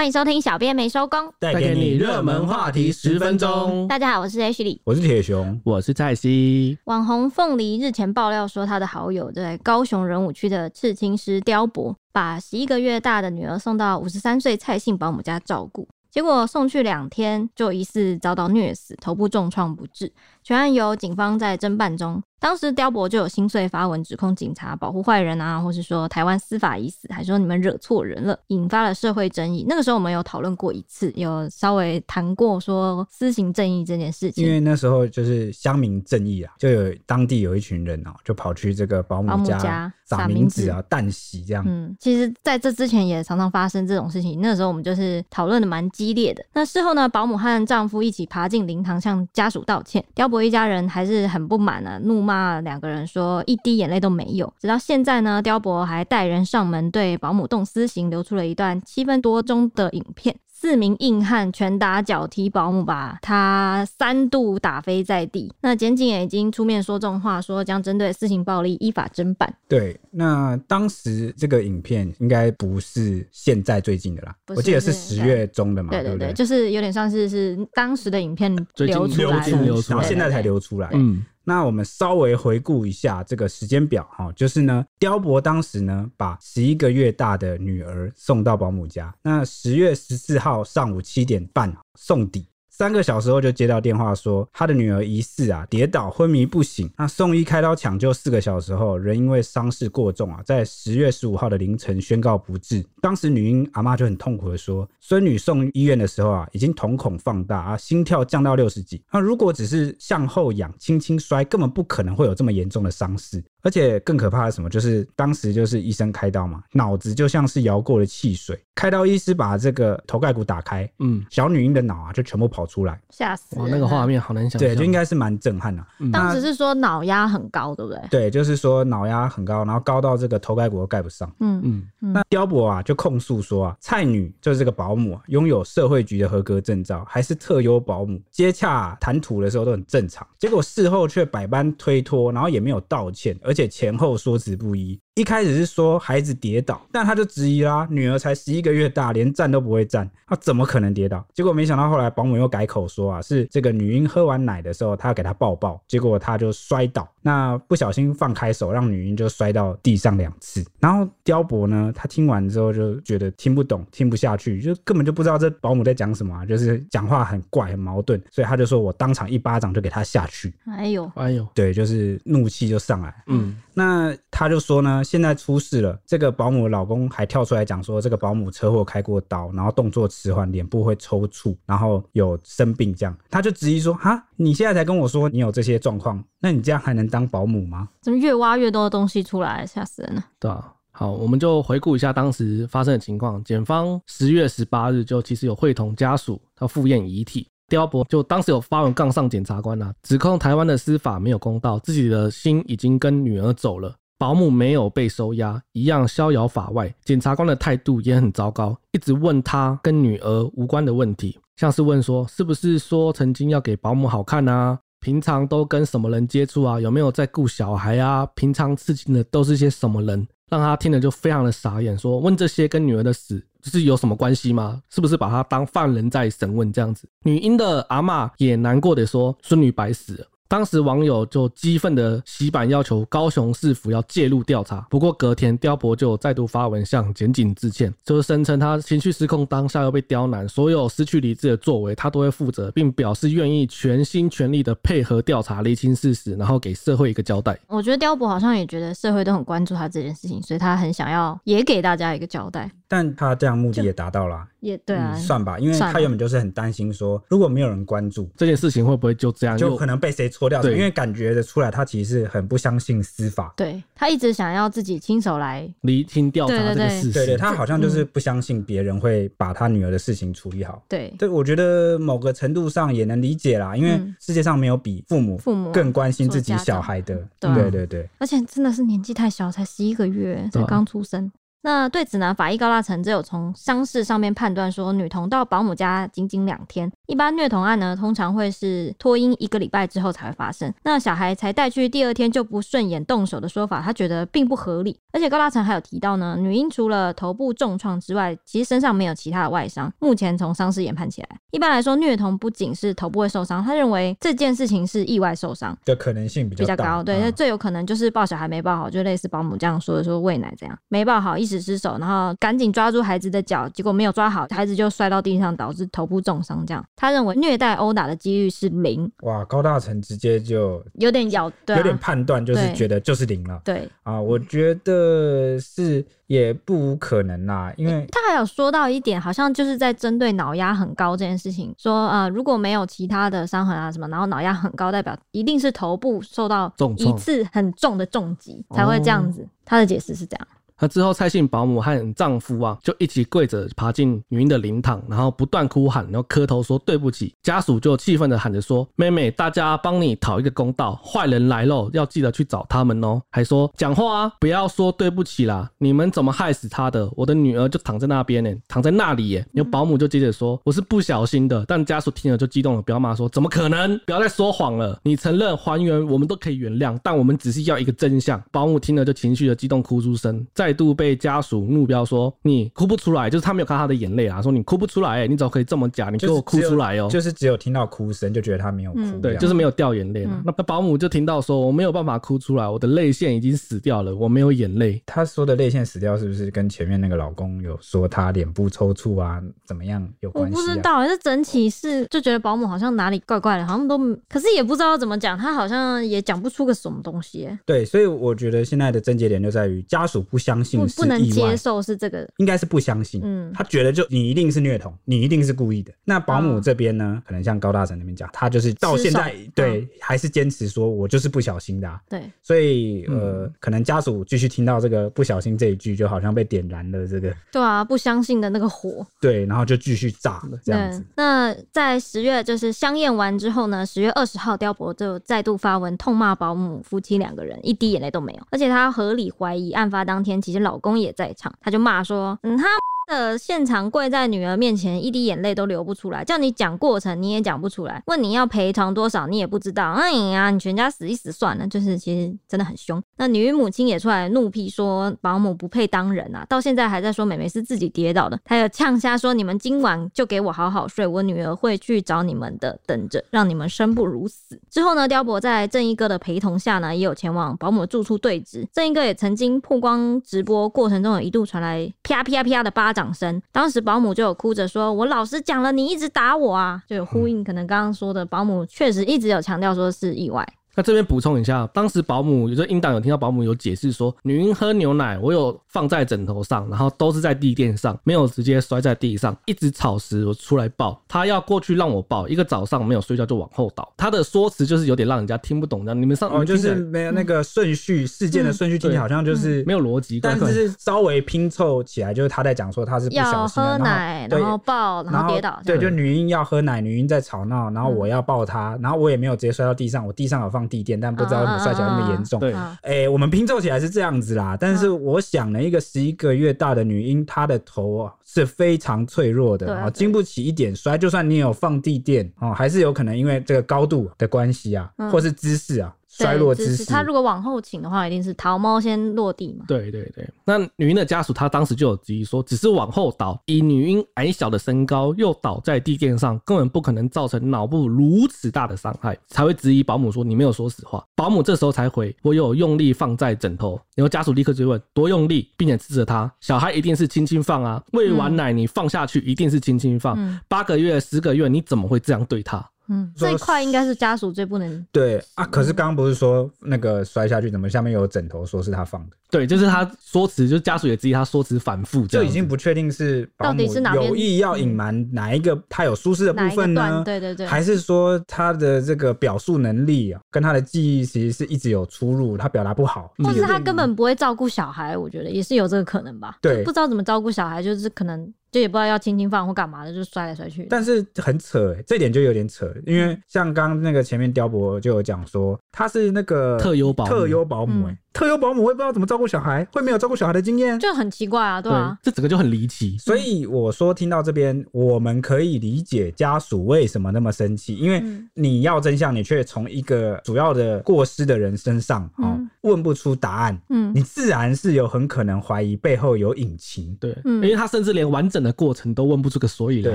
欢迎收听小编没收工，带给你热门话题十分钟。大家好，我是 Ashley，我是铁熊，我是蔡西。网红凤梨日前爆料说，他的好友在高雄仁武区的刺青师刁博，把十一个月大的女儿送到五十三岁蔡姓保姆家照顾。结果送去两天，就疑似遭到虐死，头部重创不治。全案由警方在侦办中。当时刁伯就有心碎发文指控警察保护坏人啊，或是说台湾司法已死，还说你们惹错人了，引发了社会争议。那个时候我们有讨论过一次，有稍微谈过说私刑正义这件事情。因为那时候就是乡民正义啊，就有当地有一群人哦、喔，就跑去这个保姆家撒名字啊、淡洗这样。嗯，其实在这之前也常常发生这种事情。那时候我们就是讨论的蛮激烈的。那事后呢，保姆和丈夫一起爬进灵堂向家属道歉，刁伯一家人还是很不满啊，怒骂。骂两个人说一滴眼泪都没有，直到现在呢，刁伯还带人上门对保姆动私刑，流出了一段七分多钟的影片。四名硬汉拳打脚踢保姆，把他三度打飞在地。那检警也已经出面说重话，说将针对私刑暴力依法侦办。对，那当时这个影片应该不是现在最近的啦，我记得是十月中的嘛，对对对，对不对？就是有点像是是当时的影片流出来，流出，然后现在才流出来。嗯。那我们稍微回顾一下这个时间表哈，就是呢，雕伯当时呢把十一个月大的女儿送到保姆家，那十月十四号上午七点半送抵。三个小时后就接到电话说，他的女儿疑似啊跌倒昏迷不醒。那送医开刀抢救四个小时后，人因为伤势过重啊，在十月十五号的凌晨宣告不治。当时女婴阿妈就很痛苦的说，孙女送医院的时候啊，已经瞳孔放大啊，心跳降到六十几。那如果只是向后仰、轻轻摔，根本不可能会有这么严重的伤势。而且更可怕的是什么？就是当时就是医生开刀嘛，脑子就像是摇过了汽水。开刀医师把这个头盖骨打开，嗯，小女婴的脑啊就全部跑出来，吓死！哇，那个画面好难想象。对，就应该是蛮震撼的。嗯、当时是说脑压很高，对不对？对，就是说脑压很高，然后高到这个头盖骨都盖不上。嗯嗯。那刁伯啊就控诉说啊，蔡女就是这个保姆啊，拥有社会局的合格证照，还是特优保姆，接洽谈吐的时候都很正常，结果事后却百般推脱，然后也没有道歉。而且前后说辞不一。一开始是说孩子跌倒，但他就质疑啦，女儿才十一个月大，连站都不会站，他怎么可能跌倒？结果没想到后来保姆又改口说啊，是这个女婴喝完奶的时候，他要给她抱抱，结果她就摔倒，那不小心放开手，让女婴就摔到地上两次。然后雕伯呢，他听完之后就觉得听不懂，听不下去，就根本就不知道这保姆在讲什么啊，就是讲话很怪，很矛盾，所以他就说我当场一巴掌就给他下去。哎呦，哎呦，对，就是怒气就上来。嗯，那他就说呢。现在出事了，这个保姆老公还跳出来讲说，这个保姆车祸开过刀，然后动作迟缓，脸部会抽搐，然后有生病这样，他就质疑说：哈，你现在才跟我说你有这些状况，那你这样还能当保姆吗？怎么越挖越多的东西出来，吓死人了。对啊，好，我们就回顾一下当时发生的情况。检方十月十八日就其实有会同家属要赴验遗体，刁伯就当时有发文杠上检察官啊，指控台湾的司法没有公道，自己的心已经跟女儿走了。保姆没有被收押，一样逍遥法外。检察官的态度也很糟糕，一直问他跟女儿无关的问题，像是问说是不是说曾经要给保姆好看啊？平常都跟什么人接触啊？有没有在顾小孩啊？平常刺激的都是些什么人？让他听了就非常的傻眼，说问这些跟女儿的死是有什么关系吗？是不是把他当犯人在审问这样子？女婴的阿嬷也难过的说，孙女白死了。当时网友就激愤的洗版，要求高雄市府要介入调查。不过隔天，刁伯就再度发文向检警致歉，就是声称他情绪失控，当下又被刁难，所有失去理智的作为他都会负责，并表示愿意全心全力的配合调查，厘清事实，然后给社会一个交代。我觉得刁伯好像也觉得社会都很关注他这件事情，所以他很想要也给大家一个交代。但他这样目的也达到了，也对啊、嗯，算吧，因为他原本就是很担心说，如果没有人关注这件事情，会不会就这样，就可能被谁戳掉？对，因为感觉得出来，他其实是很不相信司法。对，他一直想要自己亲手来厘清调查这个事情。对对，他好像就是不相信别人会把他女儿的事情处理好。对，对，我觉得某个程度上也能理解啦，因为世界上没有比父母父母更关心自己小孩的。对对对，而且真的是年纪太小，才十一个月，才刚出生。那对此呢，法医高大成只有从伤势上面判断说，女童到保姆家仅仅两天。一般虐童案呢，通常会是脱婴一个礼拜之后才会发生。那小孩才带去第二天就不顺眼动手的说法，他觉得并不合理。而且高大成还有提到呢，女婴除了头部重创之外，其实身上没有其他的外伤。目前从伤势研判起来，一般来说虐童不仅是头部会受伤，他认为这件事情是意外受伤的可能性比较，比较高。对，那最有可能就是抱小孩没抱好，就类似保姆这样说的，说喂奶这样没抱好，一时失手，然后赶紧抓住孩子的脚，结果没有抓好，孩子就摔到地上，导致头部重伤。这样，他认为虐待殴打的几率是零。哇，高大成直接就有点咬，对啊、有点判断，就是觉得就是零了。对啊，我觉得是也不无可能啦，因为、欸、他还有说到一点，好像就是在针对脑压很高这件事情，说呃如果没有其他的伤痕啊什么，然后脑压很高，代表一定是头部受到一次很重的重击才会这样子。他的解释是这样。那之后，蔡姓保姆和丈夫啊，就一起跪着爬进女婴的灵堂，然后不断哭喊，然后磕头说对不起。家属就气愤的喊着说：“妹妹，大家帮你讨一个公道，坏人来喽，要记得去找他们哦。”还说讲话啊，不要说对不起啦，你们怎么害死他的？我的女儿就躺在那边呢，躺在那里耶。有保姆就接着说：“我是不小心的。”但家属听了就激动了，不要骂说：“怎么可能？不要再说谎了！你承认还原，我们都可以原谅，但我们只是要一个真相。”保姆听了就情绪的激动，哭出声，在再度被家属。目标说，你哭不出来，就是他没有看他的眼泪啊。说你哭不出来，你怎么可以这么假？你给我哭出来哦！就是只有听到哭声，就觉得他没有哭，嗯、对，就是没有掉眼泪。嗯、那保姆就听到说，我没有办法哭出来，我的泪腺已经死掉了，我没有眼泪。他说的泪腺死掉，是不是跟前面那个老公有说他脸部抽搐啊，怎么样有关系、啊？我不知道，这整体是就觉得保姆好像哪里怪怪的，好像都，可是也不知道怎么讲，他好像也讲不出个什么东西。对，所以我觉得现在的症结点就在于家属不相信，不能接受是这个。应该是不相信，嗯，他觉得就你一定是虐童，你一定是故意的。那保姆这边呢，可能像高大成那边讲，他就是到现在对还是坚持说我就是不小心的，对。所以呃，可能家属继续听到这个不小心这一句，就好像被点燃了这个，对啊，不相信的那个火，对，然后就继续炸了这样子。那在十月就是相验完之后呢，十月二十号，刁伯就再度发文痛骂保姆夫妻两个人一滴眼泪都没有，而且他合理怀疑案发当天其实老公也在场，他就骂。说，嗯，他的现场跪在女儿面前，一滴眼泪都流不出来，叫你讲过程你也讲不出来，问你要赔偿多少你也不知道，哎呀，你全家死一死算了，就是其实真的很凶。那女母亲也出来怒批说，保姆不配当人啊，到现在还在说妹妹是自己跌倒的，还有呛瞎说你们今晚就给我好好睡，我女儿会去找你们的，等着让你们生不如死。之后呢，刁伯在正义哥的陪同下呢，也有前往保姆住处对峙，正义哥也曾经曝光直播过程中有一度传来啪啪啪的巴掌。掌声，当时保姆就有哭着说：“我老师讲了，你一直打我啊！”就有呼应，可能刚刚说的保姆确实一直有强调说是意外。那这边补充一下，当时保姆有时候音档有听到保姆有解释说，女婴喝牛奶，我有放在枕头上，然后都是在地垫上，没有直接摔在地上，一直吵时我出来抱，她要过去让我抱，一个早上没有睡觉就往后倒。她的说辞就是有点让人家听不懂的，你们上哦就是没有那个顺序，事件的顺序听起来好像就是没有逻辑，但是稍微拼凑起来，就是他在讲说他是不小心喝奶，然后抱，然后跌倒，对，就女婴要喝奶，女婴在吵闹，然后我要抱她，然后我也没有直接摔到地上，我地上有放地垫，但不知道。摔起来那么严重，对，哎，我们拼凑起来是这样子啦。但是我想呢，一个十一个月大的女婴，她的头啊是非常脆弱的啊，经不起一点摔。就算你有放地垫哦，还是有可能因为这个高度的关系啊，或是姿势啊。摔落之势，他如果往后倾的话，一定是桃猫先落地嘛。对对对，那女婴的家属他当时就有质疑说，只是往后倒，以女婴矮小的身高又倒在地垫上，根本不可能造成脑部如此大的伤害，才会质疑保姆说你没有说实话。保姆这时候才回，我有用力放在枕头，然后家属立刻追问多用力，并且斥责他，小孩一定是轻轻放啊，喂完奶你放下去一定是轻轻放，嗯、八个月十个月你怎么会这样对他？嗯，这一块应该是家属最不能对啊。可是刚刚不是说那个摔下去，怎么下面有枕头，说是他放的？对，就是他说辞，就是家属也质疑他说辞反复，就已经不确定是到底是哪有意要隐瞒哪一个他有舒适的部分呢？对对对，还是说他的这个表述能力啊，跟他的记忆其实是一直有出入，他表达不好，或是他根本不会照顾小孩？我觉得也是有这个可能吧。对，不知道怎么照顾小孩，就是可能。就也不知道要轻轻放或干嘛的，就摔来摔去。但是很扯，欸，这点就有点扯，因为像刚刚那个前面雕博就有讲说，他是那个特优保特优保姆，欸，哎，嗯，特优保姆会不知道怎么照顾小孩，会没有照顾小孩的经验，就很奇怪啊，对啊，对这整个就很离奇。所以我说听到这边，我们可以理解家属为什么那么生气，因为你要真相，你却从一个主要的过失的人身上哦问不出答案，嗯，你自然是有很可能怀疑背后有隐情，对，因为他甚至连完整的过程都问不出个所以然，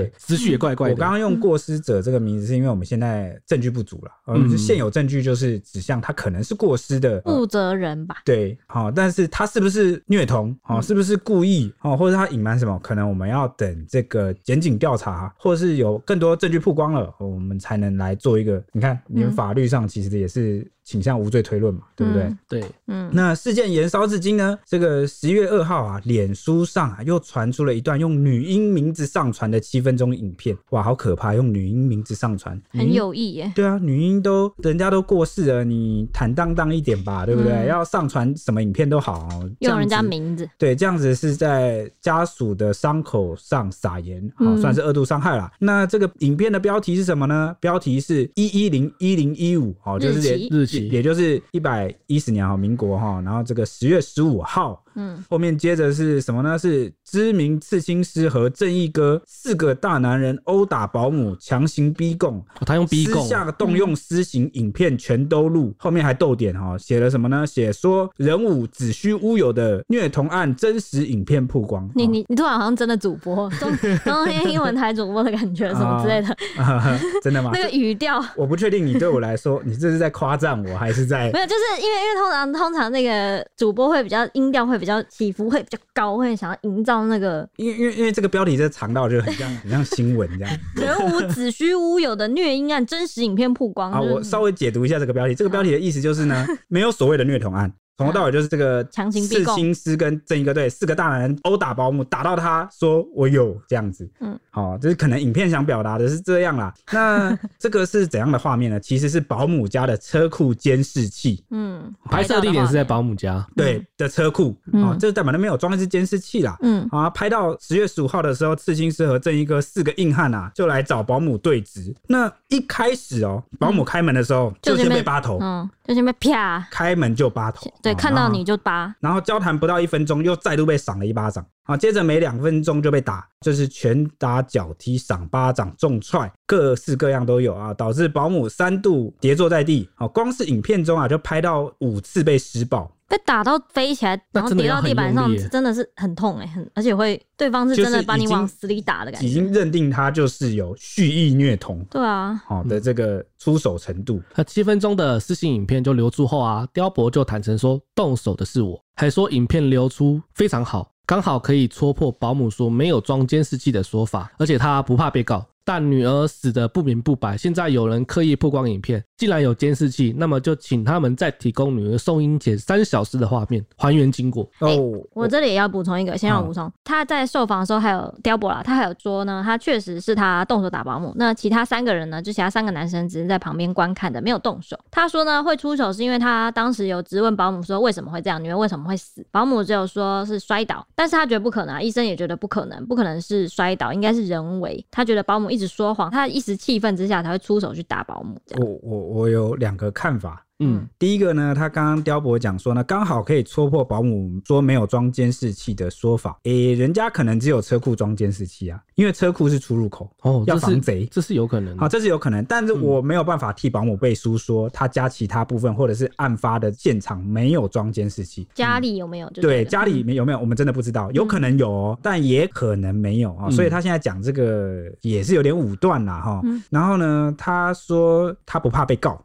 对，思绪也怪怪的。我刚刚用过失者这个名字，是因为我们现在证据不足了，嗯，现有证据就是指向他可能是过失的负责人吧，对，好，但是他是不是虐童，哦，是不是故意，哦，或者他隐瞒什么，可能我们要等这个检警调查，或者是有更多证据曝光了，我们才能来做一个，你看，你们法律上其实也是。倾向无罪推论嘛，对不对？嗯、对，嗯。那事件延烧至今呢？这个十月二号啊，脸书上啊又传出了一段用女婴名字上传的七分钟影片，哇，好可怕！用女婴名字上传，很有意耶。对啊，女婴都人家都过世了，你坦荡荡一点吧，对不对？嗯、要上传什么影片都好，用人家名字。对，这样子是在家属的伤口上撒盐，好、嗯，算是二度伤害了。那这个影片的标题是什么呢？标题是一一零一零一五，哦，就是日期。也就是一百一十年哈，民国哈，然后这个十月十五号。嗯，后面接着是什么呢？是知名刺青师和正义哥四个大男人殴打保姆，强行逼供。哦、他用逼供，私下动用私刑，影片全都录。嗯、后面还逗点哈，写了什么呢？写说人武子虚乌有的虐童案真实影片曝光。你你你突然好像真的主播，中中天英文台主播的感觉，什么之类的。哦、真的吗？那个语调，我不确定。你对我来说，你这是在夸赞我还是在？没有，就是因为因为通常通常那个主播会比较音调会比较。比较起伏会比较高，会想要营造那个，因为因为因为这个标题这藏到就很像 很像新闻这样。人无子虚乌有的虐婴案真实影片曝光。啊，我稍微解读一下这个标题，这个标题的意思就是呢，没有所谓的虐童案。从头到尾就是这个强行刺青师跟正义哥对四个大男人殴打保姆，打到他说我有这样子，嗯，好，就是可能影片想表达的是这样啦。那 这个是怎样的画面呢？其实是保姆家的车库监视器，嗯，拍摄地点是在保姆家，对的车库，啊，这代表那边有装一支监视器啦，嗯，啊，拍到十月十五号的时候，刺青师和正义哥四个硬汉啊，就来找保姆对质。那一开始哦，保姆开门的时候就先被扒头，嗯，就先被啪，开门就扒头。对，看到你就扒，然后交谈不到一分钟，又再度被赏了一巴掌。啊，接着每两分钟就被打，就是拳打脚踢、赏巴掌、重踹，各式各样都有啊，导致保姆三度跌坐在地。啊，光是影片中啊，就拍到五次被施暴。被打到飞起来，然后跌到地板上，真的是很痛哎，很而且会对方是真的把你往死里打的感觉，已经认定他就是有蓄意虐童，对啊，好的这个出手程度。那七分钟的私信影片就流出后啊，刁伯就坦诚说动手的是我，还说影片流出非常好，刚好可以戳破保姆说没有装监视器的说法，而且他不怕被告。但女儿死的不明不白，现在有人刻意曝光影片，既然有监视器，那么就请他们再提供女儿送婴前三小时的画面，还原经过。哦、欸，我这里也要补充一个，先让我补充，他在受访的时候还有刁伯啦，他还有说呢，他确实是他动手打保姆，那其他三个人呢，就其他三个男生只是在旁边观看的，没有动手。他说呢，会出手是因为他当时有质问保姆说为什么会这样，女儿为什么会死，保姆只有说是摔倒，但是他觉得不可能啊，医生也觉得不可能，不可能是摔倒，应该是人为。他觉得保姆一直说谎，他一时气愤之下才会出手去打保姆。我我我有两个看法。嗯，第一个呢，他刚刚刁博讲说呢，刚好可以戳破保姆说没有装监视器的说法。诶、欸，人家可能只有车库装监视器啊，因为车库是出入口哦，要防贼，这是有可能。好，这是有可能，但是我没有办法替保姆背书说他家其他部分或者是案发的现场没有装监视器。家里有没有？对，家里没有没有，我们真的不知道，有可能有哦，但也可能没有啊。所以他现在讲这个也是有点武断啦哈。然后呢，他说他不怕被告。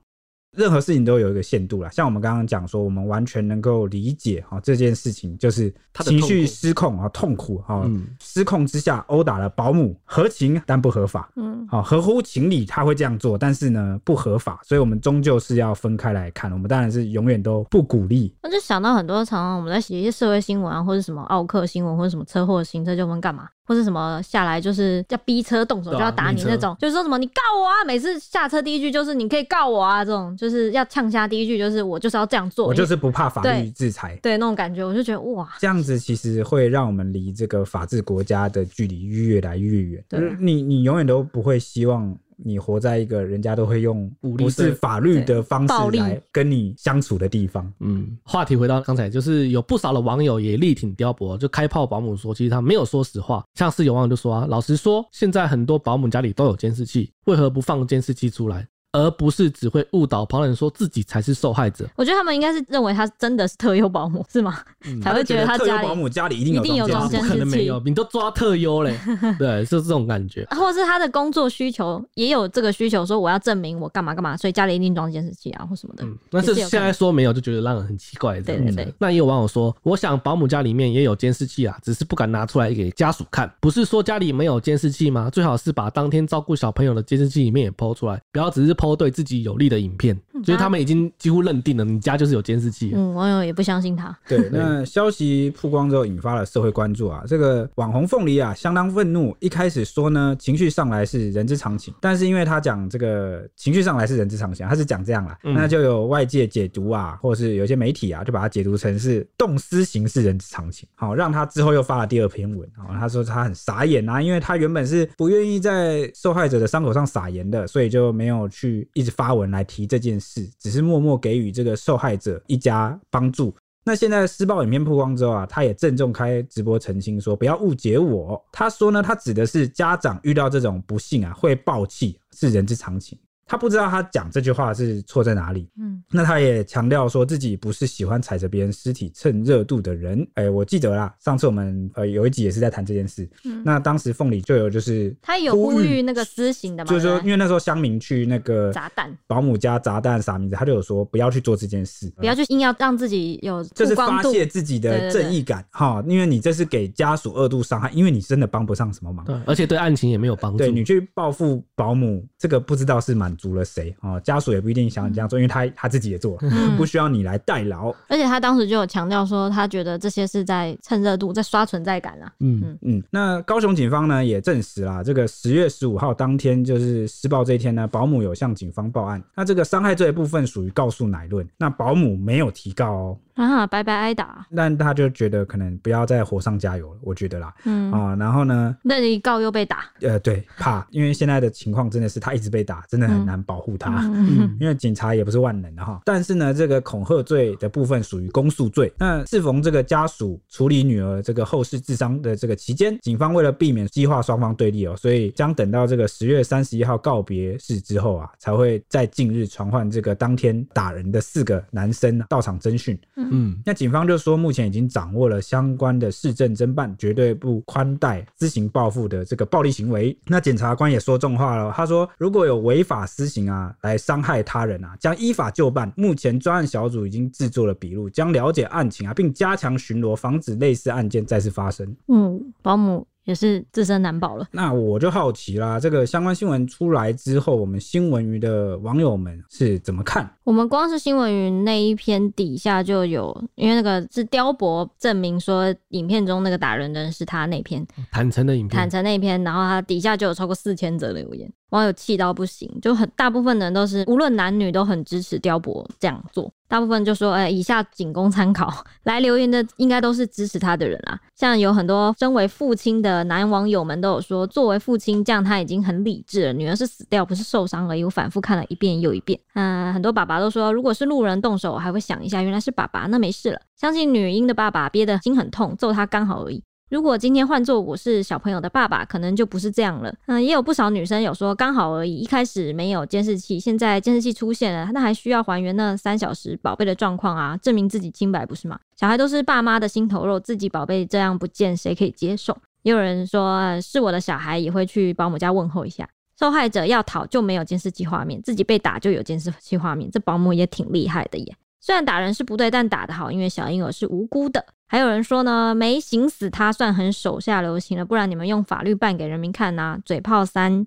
任何事情都有一个限度啦，像我们刚刚讲说，我们完全能够理解哈这件事情，就是情绪失控啊，痛苦哈，失控之下殴打了保姆，合情但不合法，嗯，好，合乎情理他会这样做，但是呢不合法，所以我们终究是要分开来看，我们当然是永远都不鼓励。那就想到很多常常我们在写一些社会新闻啊，或者什么奥克新闻，或者什么车祸、行车纠纷干嘛。或是什么下来就是要逼车动手就要打你那种，就是说什么你告我啊！每次下车第一句就是你可以告我啊，这种就是要呛下第一句就是我就是要这样做，我就是不怕法律制裁，对，对那种感觉，我就觉得哇，这样子其实会让我们离这个法治国家的距离越来越远。对，你你永远都不会希望。你活在一个人家都会用不是法律的方式来跟你相处的地方。嗯，话题回到刚才，就是有不少的网友也力挺刁伯，就开炮保姆说，其实他没有说实话。像是有网友就说啊，老实说，现在很多保姆家里都有监视器，为何不放监视器出来？而不是只会误导旁人说自己才是受害者。我觉得他们应该是认为他真的是特优保姆，是吗？嗯、才会觉得他家里特优保姆家里一定有装监视器，不可能没有，你都抓特优嘞。对，是这种感觉。或者是他的工作需求也有这个需求，说我要证明我干嘛干嘛，所以家里一定装监视器啊，或什么的。嗯，但是现在说没有，就觉得让人很奇怪。对对对。那也有网友说，我想保姆家里面也有监视器啊，只是不敢拿出来给家属看。不是说家里没有监视器吗？最好是把当天照顾小朋友的监视器里面也 PO 出来，不要只是 PO 对自己有利的影片，所以他们已经几乎认定了你家就是有监视器。嗯，网友也不相信他。对，那消息曝光之后引发了社会关注啊。这个网红凤梨啊，相当愤怒。一开始说呢，情绪上来是人之常情，但是因为他讲这个情绪上来是人之常情，他是讲这样啦，嗯、那就有外界解读啊，或者是有些媒体啊，就把它解读成是动私刑是人之常情。好，让他之后又发了第二篇文啊，他说他很傻眼啊，因为他原本是不愿意在受害者的伤口上撒盐的，所以就没有一直发文。来提这件事，只是默默给予这个受害者一家帮助。那现在施暴影片曝光之后啊，他也郑重开直播澄清说，不要误解我。他说呢，他指的是家长遇到这种不幸啊，会爆气，是人之常情。他不知道他讲这句话是错在哪里。嗯，那他也强调说自己不是喜欢踩着别人尸体蹭热度的人。哎、欸，我记得啦，上次我们呃有一集也是在谈这件事。嗯，那当时凤梨就有就是他有呼吁那个私刑的嘛，就是说因为那时候乡民去那个砸蛋保姆家砸蛋啥名字，他就有说不要去做这件事，不要去硬要让自己有就是发泄自己的正义感哈，因为你这是给家属二度伤害，因为你真的帮不上什么忙，对，而且对案情也没有帮助。对，你去报复保姆，这个不知道是满足了谁啊？家属也不一定想你这样做，因为他他自己也做了，不需要你来代劳。而且他当时就有强调说，他觉得这些是在蹭热度，在刷存在感啊。嗯嗯嗯。那高雄警方呢也证实啦，这个十月十五号当天就是施暴这一天呢，保姆有向警方报案。那这个伤害罪一部分属于告诉乃论，那保姆没有提告哦。啊，白白挨打，但他就觉得可能不要再火上加油了，我觉得啦，嗯。啊，然后呢，那一告又被打，呃，对，怕，因为现在的情况真的是他一直被打，真的很难保护他，嗯，嗯，因为警察也不是万能的哈。但是呢，这个恐吓罪的部分属于公诉罪。那适逢这个家属处理女儿这个后事治丧的这个期间，警方为了避免激化双方对立哦，所以将等到这个十月三十一号告别式之后啊，才会在近日传唤这个当天打人的四个男生到场侦讯。嗯，那警方就说，目前已经掌握了相关的市政侦办，绝对不宽待私刑报复的这个暴力行为。那检察官也说重话了，他说如果有违法私刑啊，来伤害他人啊，将依法就办。目前专案小组已经制作了笔录，将了解案情啊，并加强巡逻，防止类似案件再次发生。嗯，保姆。也是自身难保了。那我就好奇啦，这个相关新闻出来之后，我们新闻鱼的网友们是怎么看？我们光是新闻鱼那一篇底下就有，因为那个是雕博证明说影片中那个打人的人是他那篇坦诚的影片，坦诚那一篇，然后他底下就有超过四千则留言。网友气到不行，就很大部分人都是无论男女都很支持刁伯这样做。大部分就说，哎、以下仅供参考。来留言的应该都是支持他的人啊。像有很多身为父亲的男网友们都有说，作为父亲这样他已经很理智了。女儿是死掉，不是受伤而已。我反复看了一遍又一遍。嗯，很多爸爸都说，如果是路人动手，我还会想一下，原来是爸爸，那没事了。相信女婴的爸爸憋得心很痛，揍他刚好而已。如果今天换做我是小朋友的爸爸，可能就不是这样了。嗯，也有不少女生有说刚好而已，一开始没有监视器，现在监视器出现了，那还需要还原那三小时宝贝的状况啊，证明自己清白不是吗？小孩都是爸妈的心头肉，自己宝贝这样不见，谁可以接受？也有人说是我的小孩，也会去保姆家问候一下。受害者要逃就没有监视器画面，自己被打就有监视器画面，这保姆也挺厉害的耶。虽然打人是不对，但打得好，因为小婴儿是无辜的。还有人说呢，没刑死他算很手下留情了，不然你们用法律办给人民看呐、啊？嘴炮三，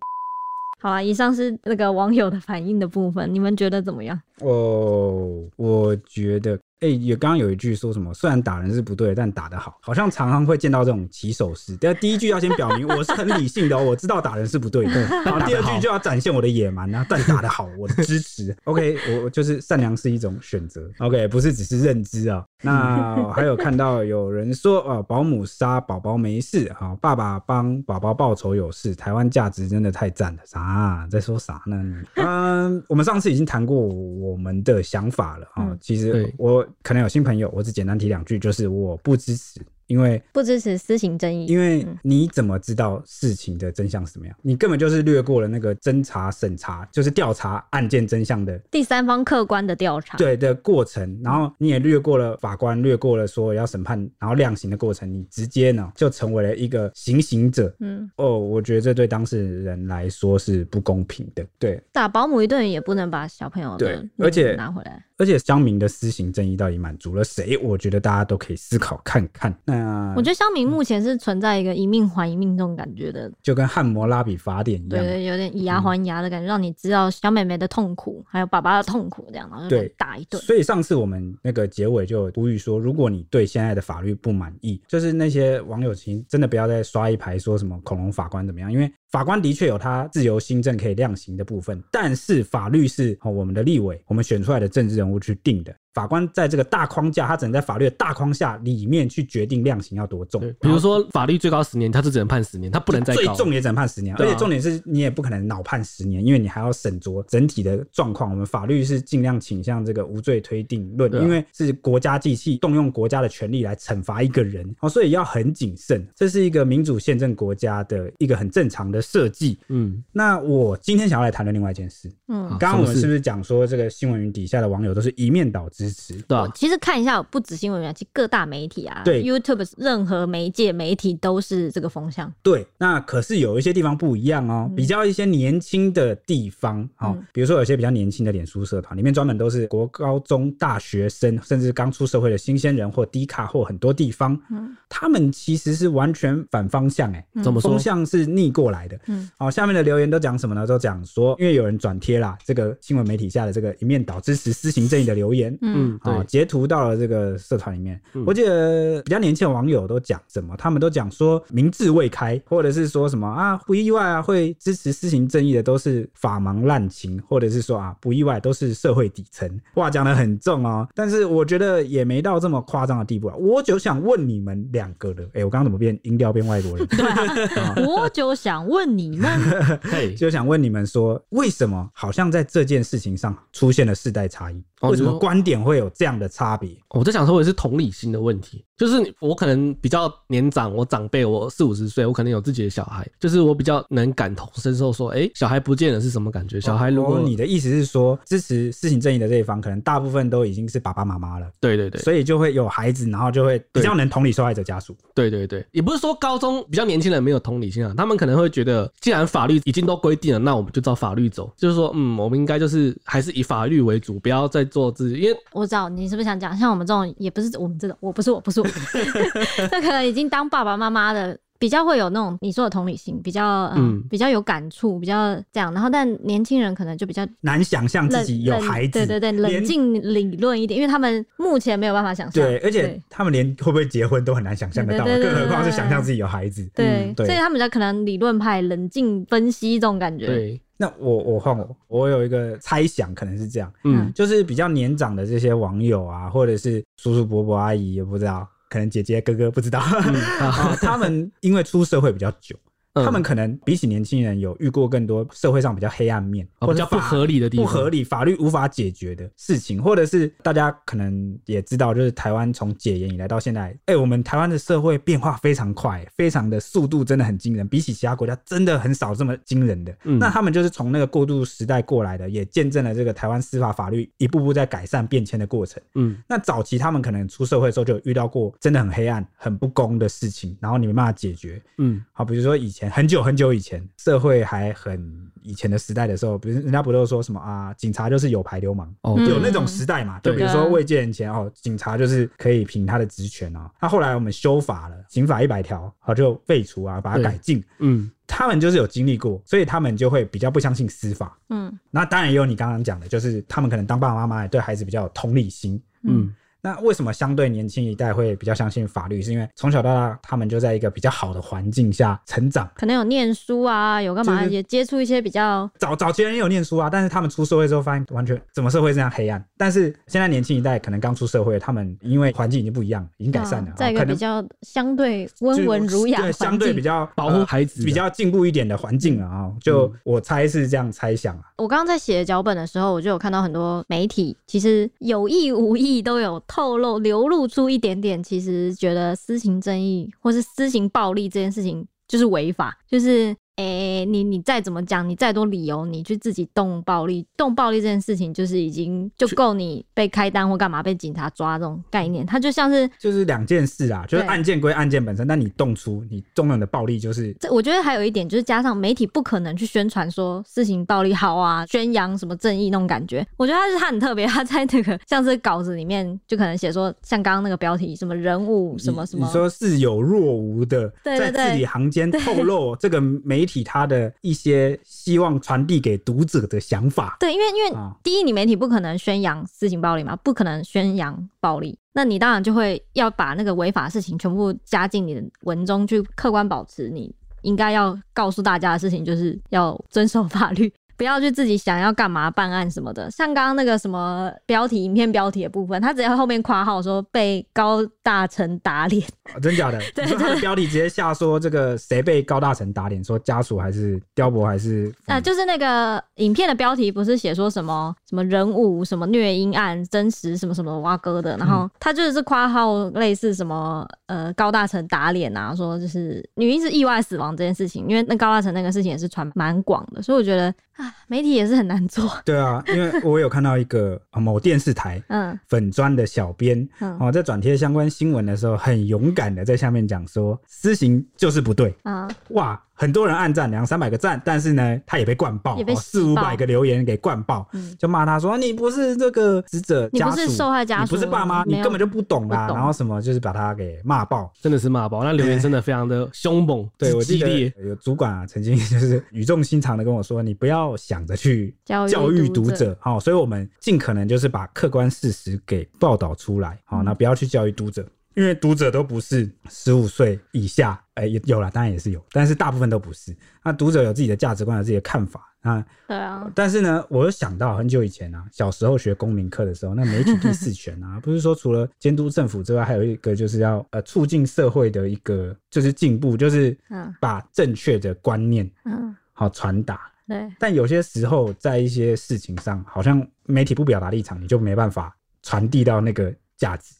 好啊，以上是那个网友的反应的部分，你们觉得怎么样？哦，我觉得。哎，有刚刚有一句说什么？虽然打人是不对，但打得好，好像常常会见到这种起手式。但第一句要先表明我是很理性的，我知道打人是不对的。然后第二句就要展现我的野蛮啊，但打得好，我的支持。OK，我就是善良是一种选择。OK，不是只是认知啊。那还有看到有人说呃，保姆杀宝宝没事啊，爸爸帮宝宝报仇有事。台湾价值真的太赞了，啥？在说啥呢？嗯，我们上次已经谈过我们的想法了啊。其实我。可能有新朋友，我只简单提两句，就是我不支持。因为不支持私刑正义，因为你怎么知道事情的真相是什么样？你根本就是略过了那个侦查审查，就是调查案件真相的第三方客观的调查，对的过程。然后你也略过了法官，略过了说要审判，然后量刑的过程，你直接呢就成为了一个行刑者。嗯，哦，我觉得这对当事人来说是不公平的。对，打保姆一顿也不能把小朋友对而且拿回来，而且乡民的私刑正义到底满足了谁？我觉得大家都可以思考看看。我觉得乡民目前是存在一个一命还一命这种感觉的，就跟汉摩拉比法典一样，对，对，有点以牙还牙的感觉，嗯、让你知道小妹妹的痛苦，还有爸爸的痛苦，这样，然后就打一顿。所以上次我们那个结尾就呼吁说，如果你对现在的法律不满意，就是那些网友请真的不要再刷一排说什么恐龙法官怎么样，因为法官的确有他自由新政可以量刑的部分，但是法律是我们的立委，我们选出来的政治人物去定的。法官在这个大框架，他只能在法律的大框架里面去决定量刑要多重。比如说，法律最高十年，他是只能判十年，他不能再。最重也只能判十年，而且重点是你也不可能脑判十年，因为你还要审酌整体的状况。我们法律是尽量倾向这个无罪推定论，因为是国家机器动用国家的权力来惩罚一个人哦，所以要很谨慎。这是一个民主宪政国家的一个很正常的设计。嗯，那我今天想要来谈论另外一件事。嗯，刚刚我们是不是讲说这个新闻云底下的网友都是一面倒支持？对啊。其实看一下，不止新闻云，其实，各大媒体啊，对，YouTube 任何媒介媒体都是这个风向。对，那可是有一些地方不一样哦，嗯、比较一些年轻的地方，哦，嗯、比如说有些比较年轻的脸书社团，里面专门都是国高中大学生，甚至刚出社会的新鲜人，或低卡，或很多地方，嗯，他们其实是完全反方向，哎，怎么说？风向是逆过来的，嗯，好，下面的留言都讲什么呢？都讲说，因为有人转贴啦，这个新闻媒体下的这个一面倒支持私刑正义的留言，嗯，啊，截图。到了这个社团里面，我记得比较年轻的网友都讲什么？他们都讲说明智未开，或者是说什么啊不意外啊，会支持私刑正义的都是法盲滥情，或者是说啊不意外都是社会底层。话讲的很重哦，但是我觉得也没到这么夸张的地步啊。我就想问你们两个的，哎，我刚刚怎么变音调变外国人？对啊，我就想问你们，就想问你们说，为什么好像在这件事情上出现了世代差异？为什么观点会有这样的差别？我在想说，也是同理心的问题。就是我可能比较年长，我长辈，我四五十岁，我可能有自己的小孩，就是我比较能感同身受，说，哎，小孩不见了是什么感觉？小孩如果你的意思是说，支持事情正义的这一方，可能大部分都已经是爸爸妈妈了。对对对，所以就会有孩子，然后就会比较能同理受害者家属。对对对，也不是说高中比较年轻人没有同理心啊，他们可能会觉得，既然法律已经都规定了，那我们就照法律走。就是说，嗯，我们应该就是还是以法律为主，不要再做自己。因为我知道你是不是想讲，像我们这种，也不是我们这种，我不是我不是我。这可能已经当爸爸妈妈的，比较会有那种你说的同理心，比较嗯，比较有感触，比较这样。然后，但年轻人可能就比较难想象自己有孩子，对对对，冷静理论一点，因为他们目前没有办法想象。对，而且他们连会不会结婚都很难想象得到，更何况是想象自己有孩子。对，所以他们比较可能理论派，冷静分析这种感觉。对，那我我换我，我有一个猜想，可能是这样，嗯，就是比较年长的这些网友啊，或者是叔叔伯伯阿姨，也不知道。可能姐姐哥哥不知道，嗯 啊、他们因为出社会比较久。他们可能比起年轻人有遇过更多社会上比较黑暗面，或者不合理的地方，不合理法律无法解决的事情，或者是大家可能也知道，就是台湾从解严以来到现在，哎，我们台湾的社会变化非常快，非常的速度真的很惊人，比起其他国家真的很少这么惊人的。嗯，那他们就是从那个过渡时代过来的，也见证了这个台湾司法法律一步步在改善变迁的过程。嗯，那早期他们可能出社会的时候就有遇到过真的很黑暗、很不公的事情，然后你没办法解决。嗯，好，比如说以前。前很久很久以前，社会还很以前的时代的时候，比如人家不都说什么啊，警察就是有牌流氓哦，有那种时代嘛。就比如说未建前哦，警察就是可以凭他的职权啊。那后来我们修法了，刑法一百条，好就废除啊，把它改进。嗯，他们就是有经历过，所以他们就会比较不相信司法。嗯，那当然也有你刚刚讲的，就是他们可能当爸爸妈妈也对孩子比较有同理心。嗯。那为什么相对年轻一代会比较相信法律？是因为从小到大他们就在一个比较好的环境下成长，可能有念书啊，有干嘛也接触一些比较早早期人也有念书啊，但是他们出社会之后发现完全怎么社会这样黑暗。但是现在年轻一代可能刚出社会，他们因为环境已经不一样，已经改善了，在一个比较相对温文儒雅、相对比较保护孩子、比较进步一点的环境了啊。就我猜是这样猜想啊。我刚刚在写脚本的时候，我就有看到很多媒体，其实有意无意都有透露流露。出一点点，其实觉得私刑正义或是私刑暴力这件事情就是违法，就是。哎、欸，你你再怎么讲，你再多理由，你去自己动暴力，动暴力这件事情，就是已经就够你被开单或干嘛被警察抓这种概念，它就像是就是两件事啊，就是案件归案件本身，但你动出你动用的暴力，就是这。我觉得还有一点就是加上媒体不可能去宣传说事情暴力好啊，宣扬什么正义那种感觉。我觉得他是他很特别，他在那个像是稿子里面就可能写说，像刚刚那个标题什么人物什么什么，你说似有若无的，在字里行间透露这个媒。媒体他的一些希望传递给读者的想法，对，因为因为第一，你媒体不可能宣扬私刑暴力嘛，不可能宣扬暴力，那你当然就会要把那个违法的事情全部加进你的文中去，客观保持你应该要告诉大家的事情，就是要遵守法律。不要去自己想要干嘛办案什么的，像刚刚那个什么标题、影片标题的部分，他直接后面括号说被高大成打脸，啊，真假的？对，他的标题直接下说这个谁被高大成打脸，说家属还是雕博还是？啊，就是那个影片的标题不是写说什么什么人物什么虐婴案真实什么什么挖哥的，然后他就是括号类似什么呃高大成打脸啊，说就是女婴是意外死亡这件事情，因为那高大成那个事情也是传蛮广的，所以我觉得。啊，媒体也是很难做。对啊，因为我有看到一个某电视台嗯粉砖的小编哦，在转贴相关新闻的时候，很勇敢的在下面讲说，私刑就是不对啊，哇。很多人按赞两三百个赞，但是呢，他也被灌爆，也被四五百个留言给灌爆，嗯、就骂他说你不是这个死者家属，你不是受害家属，你不是爸妈，你根本就不懂啊。懂然后什么就是把他给骂爆，真的是骂爆。那留言真的非常的凶猛，对我记得有主管啊，曾经就是语重心长的跟我说，你不要想着去教育读者，好，所以我们尽可能就是把客观事实给报道出来，好，那不要去教育读者。因为读者都不是十五岁以下，哎，有了，当然也是有，但是大部分都不是。那读者有自己的价值观，有自己的看法啊。对啊。但是呢，我又想到很久以前啊，小时候学公民课的时候，那媒体第四权啊，不是说除了监督政府之外，还有一个就是要呃促进社会的一个就是进步，就是把正确的观念嗯好传达。对。但有些时候在一些事情上，好像媒体不表达立场，你就没办法传递到那个价值。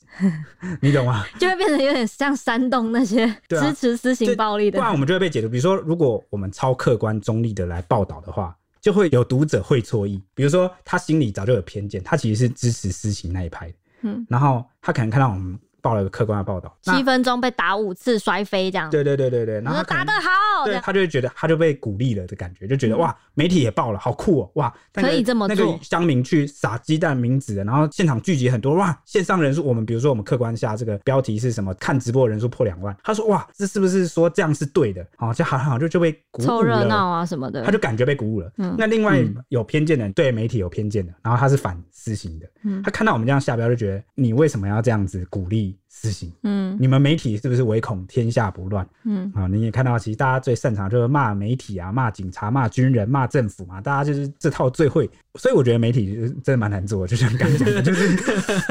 你懂吗？就会变成有点像煽动那些 支持私刑暴力的，不然我们就会被解读。比如说，如果我们超客观中立的来报道的话，就会有读者会错意。比如说，他心里早就有偏见，他其实是支持私刑那一派的。嗯，然后他可能看到我们。报了个客观的报道，七分钟被打五次摔飞这样。对对对对对，然后打得好，对，他就会觉得他就被鼓励了的感觉，就觉得哇，媒体也报了，好酷哦，哇，可以这么做。那个乡民去撒鸡蛋名字，然后现场聚集很多哇，线上人数，我们比如说我们客观下这个标题是什么，看直播人数破两万，他说哇，这是不是说这样是对的？好，就好像就就被鼓舞了，凑热闹啊什么的，他就感觉被鼓舞了。嗯那另外有偏见的人对媒体有偏见的，然后他是反私型的，嗯他看到我们这样下标就觉得你为什么要这样子鼓励？be 私刑，嗯，你们媒体是不是唯恐天下不乱？嗯，啊，你也看到，其实大家最擅长就是骂媒体啊，骂警察、骂军人、骂政府嘛，大家就是这套最会。所以我觉得媒体真的蛮难做，就像刚才讲的，就是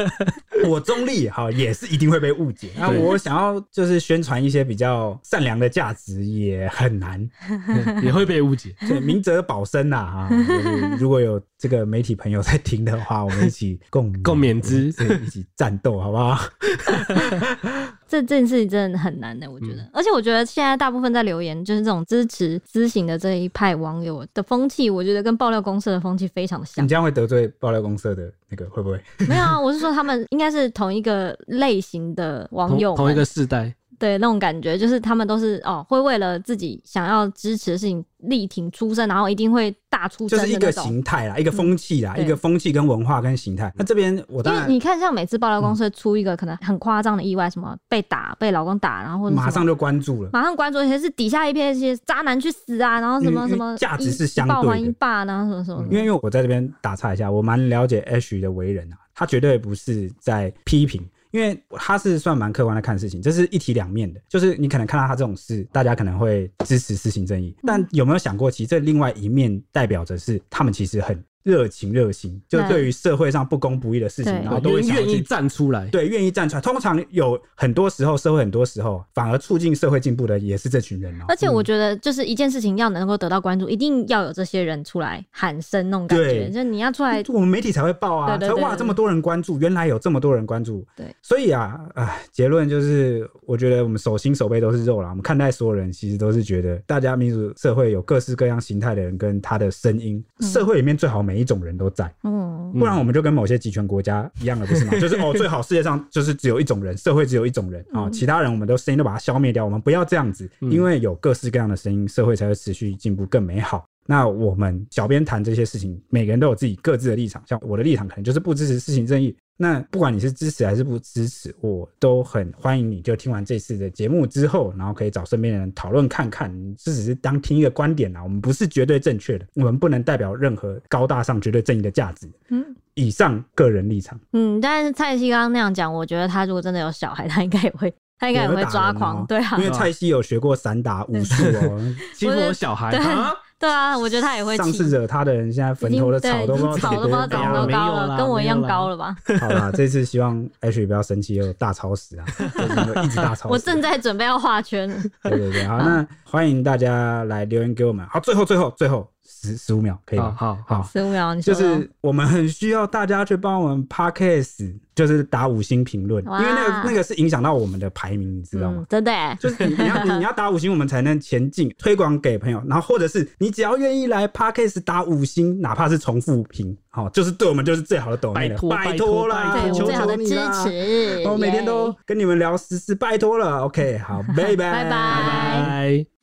我中立哈，也是一定会被误解。那我想要就是宣传一些比较善良的价值，也很难，也会被误解。对，明哲保身呐，哈，如果有这个媒体朋友在听的话，我们一起共共勉之，一起战斗，好不好？这这件事情真的很难的，我觉得。嗯、而且我觉得现在大部分在留言，就是这种支持私刑的这一派网友的风气，我觉得跟爆料公社的风气非常像。你这样会得罪爆料公社的那个会不会？没有啊，我是说他们应该是同一个类型的网友，同一个世代。对，那种感觉就是他们都是哦，会为了自己想要支持的事情力挺出声，然后一定会大出声，就是一个形态啦，一个风气啦，嗯、一个风气跟文化跟形态。那这边我当然，因为你看，像每次爆料公司出一个可能很夸张的意外，什么被打、被老公打，然后马上就关注了，马上关注，而且是底下一片一些渣男去死啊，然后什么什么价值是相对的，一霸，然后什么什么。因为因为我在这边打岔一下，我蛮了解 Ash 的为人啊，他绝对不是在批评。因为他是算蛮客观的看事情，这是一体两面的。就是你可能看到他这种事，大家可能会支持私刑正义，但有没有想过，其实这另外一面代表着是他们其实很。热情热心，就对于社会上不公不义的事情，然后都会愿意站出来。对，愿意站出来。通常有很多时候，社会很多时候反而促进社会进步的也是这群人哦。而且我觉得，就是一件事情要能够得到关注，一定要有这些人出来喊声，那种感觉。就你要出来，我们媒体才会报啊，才哇这么多人关注，原来有这么多人关注。对，所以啊，哎，结论就是，我觉得我们手心手背都是肉啦。我们看待所有人，其实都是觉得，大家民主社会有各式各样形态的人跟他的声音，社会里面最好每一种人都在。嗯，不然我们就跟某些集权国家一样了，不是吗？就是哦，最好世界上就是只有一种人，社会只有一种人啊、哦，其他人我们都声音都把它消灭掉。我们不要这样子，因为有各式各样的声音，社会才会持续进步更美好。那我们小编谈这些事情，每个人都有自己各自的立场。像我的立场可能就是不支持事情正义。那不管你是支持还是不支持，我都很欢迎你。就听完这次的节目之后，然后可以找身边的人讨论看看。这只是当听一个观点啊，我们不是绝对正确的，我们不能代表任何高大上绝对正义的价值。嗯，以上个人立场。嗯，但是蔡西刚刚那样讲，我觉得他如果真的有小孩，他应该也会，他应该也会抓狂。喔、对啊，因为蔡西有学过散打武术哦、喔，欺负我小孩。对啊，我觉得他也会。上次惹他的人，现在坟头的草都不知道长多高了，跟我一样高了吧？好啦，这次希望 H 不要生气，又大超时啊，一直大超时。我正在准备要画圈。对对对，好，那欢迎大家来留言给我们。好，最后最后最后。十十五秒可以吗？好好，十五秒，就是我们很需要大家去帮我们 Podcast，就是打五星评论，因为那个那个是影响到我们的排名，你知道吗？嗯、真的，就是你要 你要打五星，我们才能前进，推广给朋友。然后或者是你只要愿意来 Podcast 打五星，哪怕是重复评，好，就是对我们就是最好的抖音了，拜托啦，对，求求你啦，支持，我每天都跟你们聊时事，拜托了。OK，好，拜拜，拜拜。